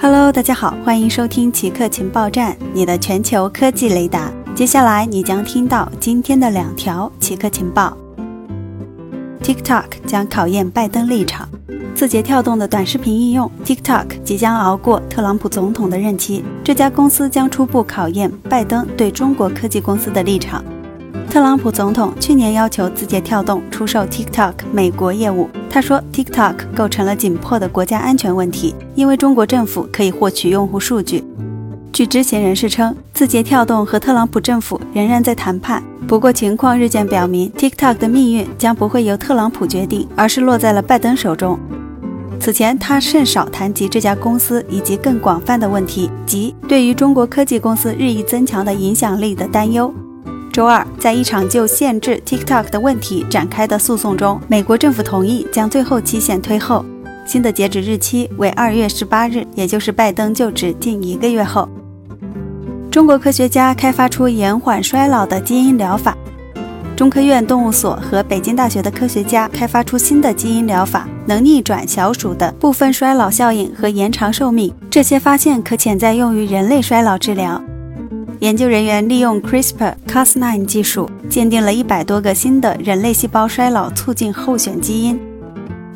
Hello，大家好，欢迎收听奇客情报站，你的全球科技雷达。接下来你将听到今天的两条奇客情报：TikTok 将考验拜登立场。字节跳动的短视频应用 TikTok 即将熬过特朗普总统的任期，这家公司将初步考验拜登对中国科技公司的立场。特朗普总统去年要求字节跳动出售 TikTok 美国业务。他说，TikTok 构成了紧迫的国家安全问题，因为中国政府可以获取用户数据。据知情人士称，字节跳动和特朗普政府仍然在谈判。不过，情况日渐表明，TikTok 的命运将不会由特朗普决定，而是落在了拜登手中。此前，他甚少谈及这家公司以及更广泛的问题，即对于中国科技公司日益增强的影响力的担忧。周二，在一场就限制 TikTok 的问题展开的诉讼中，美国政府同意将最后期限推后，新的截止日期为二月十八日，也就是拜登就职近一个月后。中国科学家开发出延缓衰老的基因疗法。中科院动物所和北京大学的科学家开发出新的基因疗法，能逆转小鼠的部分衰老效应和延长寿命。这些发现可潜在用于人类衰老治疗。研究人员利用 CRISPR-Cas9 技术，鉴定了一百多个新的人类细胞衰老促进候选基因，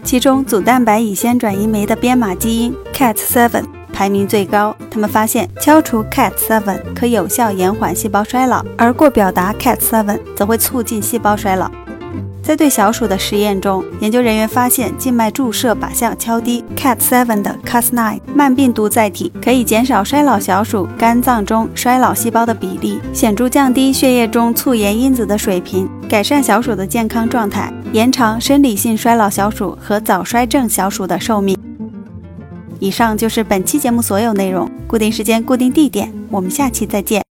其中组蛋白乙酰转移酶的编码基因 CAT7 排名最高。他们发现，敲除 CAT7 可有效延缓细胞衰老，而过表达 CAT7 则会促进细胞衰老。在对小鼠的实验中，研究人员发现，静脉注射靶向敲低 CAT7 的 Cas9 慢病毒载体，可以减少衰老小鼠肝脏中衰老细胞的比例，显著降低血液中促炎因子的水平，改善小鼠的健康状态，延长生理性衰老小鼠和早衰症小鼠的寿命。以上就是本期节目所有内容，固定时间、固定地点，我们下期再见。